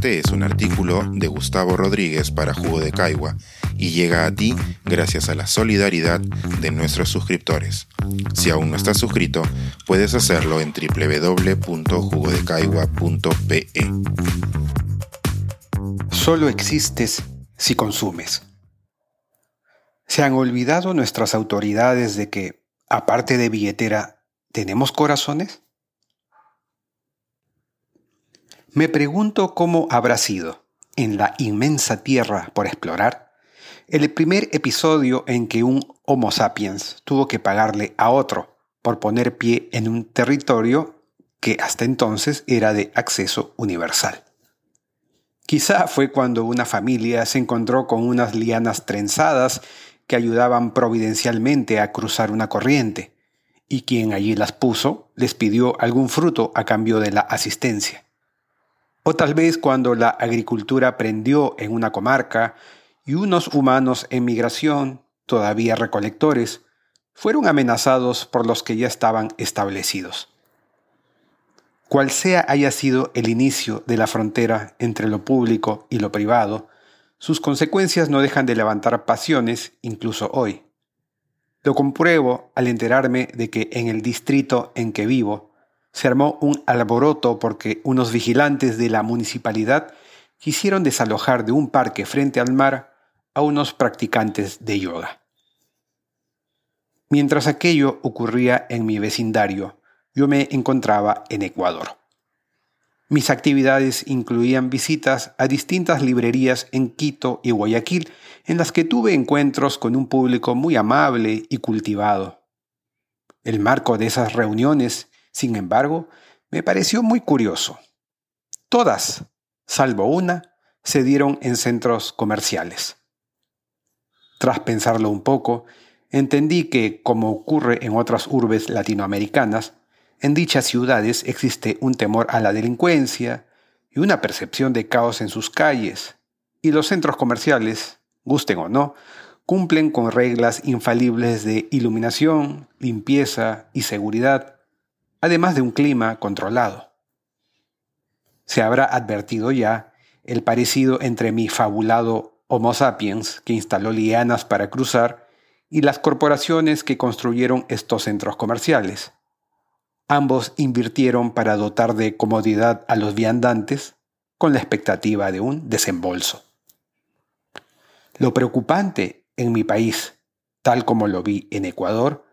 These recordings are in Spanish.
Este es un artículo de Gustavo Rodríguez para Jugo de Caigua y llega a ti gracias a la solidaridad de nuestros suscriptores. Si aún no estás suscrito, puedes hacerlo en www.jugodecaigua.pe. Solo existes si consumes. ¿Se han olvidado nuestras autoridades de que, aparte de billetera, tenemos corazones? Me pregunto cómo habrá sido, en la inmensa tierra por explorar, el primer episodio en que un Homo sapiens tuvo que pagarle a otro por poner pie en un territorio que hasta entonces era de acceso universal. Quizá fue cuando una familia se encontró con unas lianas trenzadas que ayudaban providencialmente a cruzar una corriente, y quien allí las puso les pidió algún fruto a cambio de la asistencia. O tal vez cuando la agricultura prendió en una comarca y unos humanos en migración, todavía recolectores, fueron amenazados por los que ya estaban establecidos. Cual sea haya sido el inicio de la frontera entre lo público y lo privado, sus consecuencias no dejan de levantar pasiones incluso hoy. Lo compruebo al enterarme de que en el distrito en que vivo, se armó un alboroto porque unos vigilantes de la municipalidad quisieron desalojar de un parque frente al mar a unos practicantes de yoga. Mientras aquello ocurría en mi vecindario, yo me encontraba en Ecuador. Mis actividades incluían visitas a distintas librerías en Quito y Guayaquil, en las que tuve encuentros con un público muy amable y cultivado. El marco de esas reuniones sin embargo, me pareció muy curioso. Todas, salvo una, se dieron en centros comerciales. Tras pensarlo un poco, entendí que, como ocurre en otras urbes latinoamericanas, en dichas ciudades existe un temor a la delincuencia y una percepción de caos en sus calles, y los centros comerciales, gusten o no, cumplen con reglas infalibles de iluminación, limpieza y seguridad además de un clima controlado. Se habrá advertido ya el parecido entre mi fabulado Homo sapiens, que instaló lianas para cruzar, y las corporaciones que construyeron estos centros comerciales. Ambos invirtieron para dotar de comodidad a los viandantes con la expectativa de un desembolso. Lo preocupante en mi país, tal como lo vi en Ecuador,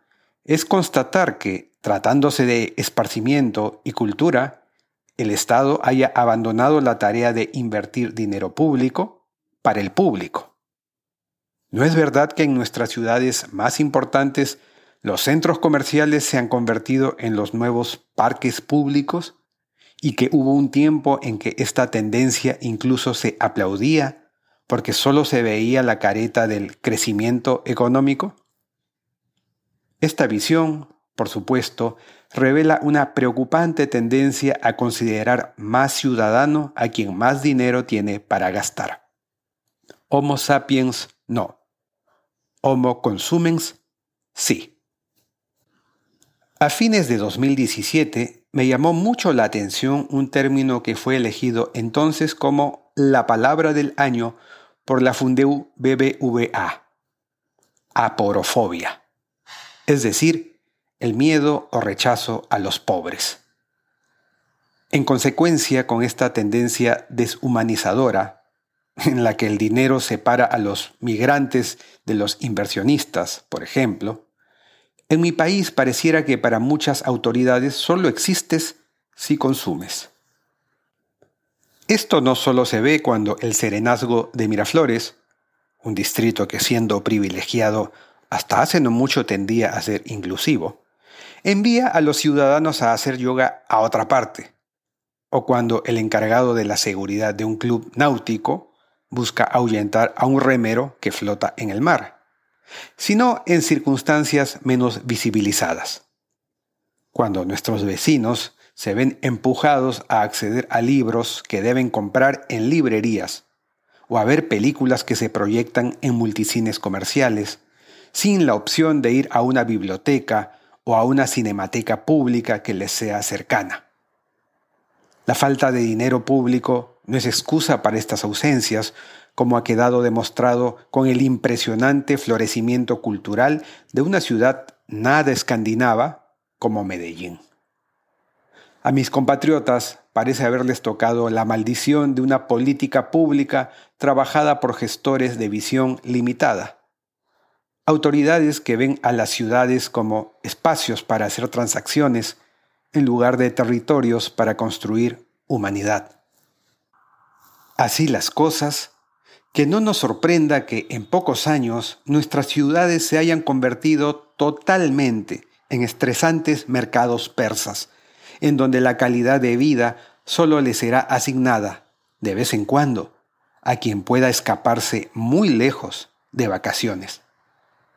es constatar que tratándose de esparcimiento y cultura, el Estado haya abandonado la tarea de invertir dinero público para el público. ¿No es verdad que en nuestras ciudades más importantes los centros comerciales se han convertido en los nuevos parques públicos y que hubo un tiempo en que esta tendencia incluso se aplaudía porque solo se veía la careta del crecimiento económico? Esta visión por supuesto, revela una preocupante tendencia a considerar más ciudadano a quien más dinero tiene para gastar. Homo sapiens no. Homo consumens sí. A fines de 2017 me llamó mucho la atención un término que fue elegido entonces como la palabra del año por la Fundeu BBVA, aporofobia, es decir, el miedo o rechazo a los pobres. En consecuencia, con esta tendencia deshumanizadora, en la que el dinero separa a los migrantes de los inversionistas, por ejemplo, en mi país pareciera que para muchas autoridades solo existes si consumes. Esto no solo se ve cuando el serenazgo de Miraflores, un distrito que siendo privilegiado hasta hace no mucho tendía a ser inclusivo, envía a los ciudadanos a hacer yoga a otra parte, o cuando el encargado de la seguridad de un club náutico busca ahuyentar a un remero que flota en el mar, sino en circunstancias menos visibilizadas. Cuando nuestros vecinos se ven empujados a acceder a libros que deben comprar en librerías o a ver películas que se proyectan en multicines comerciales, sin la opción de ir a una biblioteca o a una cinemateca pública que les sea cercana. La falta de dinero público no es excusa para estas ausencias, como ha quedado demostrado con el impresionante florecimiento cultural de una ciudad nada escandinava como Medellín. A mis compatriotas parece haberles tocado la maldición de una política pública trabajada por gestores de visión limitada. Autoridades que ven a las ciudades como espacios para hacer transacciones en lugar de territorios para construir humanidad. Así las cosas, que no nos sorprenda que en pocos años nuestras ciudades se hayan convertido totalmente en estresantes mercados persas, en donde la calidad de vida solo le será asignada, de vez en cuando, a quien pueda escaparse muy lejos de vacaciones,